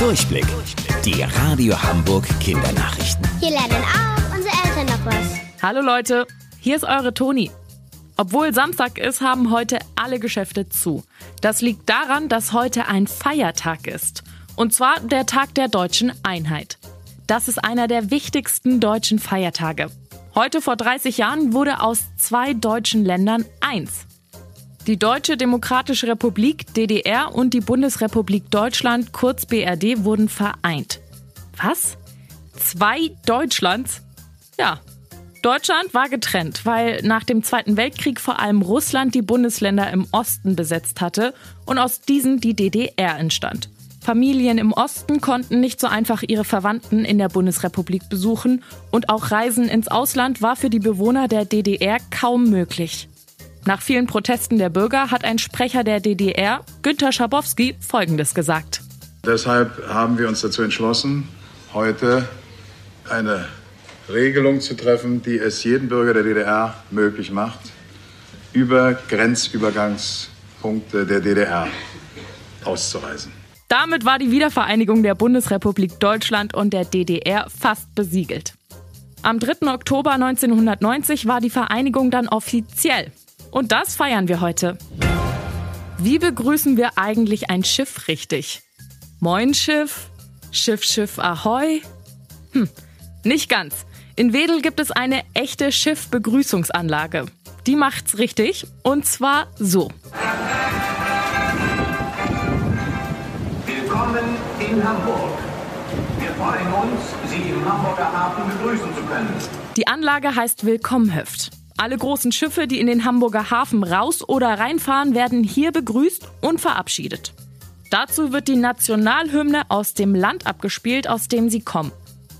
Durchblick. Die Radio Hamburg Kindernachrichten. Hier lernen auch unsere Eltern noch was. Hallo Leute, hier ist eure Toni. Obwohl Samstag ist, haben heute alle Geschäfte zu. Das liegt daran, dass heute ein Feiertag ist. Und zwar der Tag der deutschen Einheit. Das ist einer der wichtigsten deutschen Feiertage. Heute vor 30 Jahren wurde aus zwei deutschen Ländern eins. Die Deutsche Demokratische Republik DDR und die Bundesrepublik Deutschland, kurz BRD, wurden vereint. Was? Zwei Deutschlands? Ja. Deutschland war getrennt, weil nach dem Zweiten Weltkrieg vor allem Russland die Bundesländer im Osten besetzt hatte und aus diesen die DDR entstand. Familien im Osten konnten nicht so einfach ihre Verwandten in der Bundesrepublik besuchen und auch Reisen ins Ausland war für die Bewohner der DDR kaum möglich. Nach vielen Protesten der Bürger hat ein Sprecher der DDR, Günter Schabowski, Folgendes gesagt. Deshalb haben wir uns dazu entschlossen, heute eine Regelung zu treffen, die es jedem Bürger der DDR möglich macht, über Grenzübergangspunkte der DDR auszureisen. Damit war die Wiedervereinigung der Bundesrepublik Deutschland und der DDR fast besiegelt. Am 3. Oktober 1990 war die Vereinigung dann offiziell. Und das feiern wir heute. Wie begrüßen wir eigentlich ein Schiff richtig? Moin Schiff? Schiff, Schiff, Ahoi? Hm, nicht ganz. In Wedel gibt es eine echte Schiffbegrüßungsanlage. Die macht's richtig und zwar so. Willkommen in Hamburg. Wir freuen uns, Sie im Hamburger Hafen begrüßen zu können. Die Anlage heißt Willkommenhöft. Alle großen Schiffe, die in den Hamburger Hafen raus oder reinfahren, werden hier begrüßt und verabschiedet. Dazu wird die Nationalhymne aus dem Land abgespielt, aus dem sie kommen.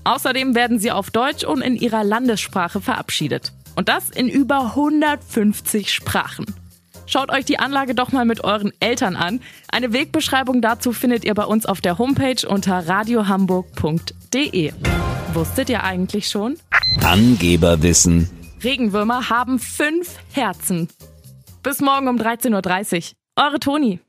Außerdem werden sie auf Deutsch und in ihrer Landessprache verabschiedet. Und das in über 150 Sprachen. Schaut euch die Anlage doch mal mit euren Eltern an. Eine Wegbeschreibung dazu findet ihr bei uns auf der Homepage unter radiohamburg.de. Wusstet ihr eigentlich schon? Angeberwissen. Regenwürmer haben fünf Herzen. Bis morgen um 13.30 Uhr. Eure Toni.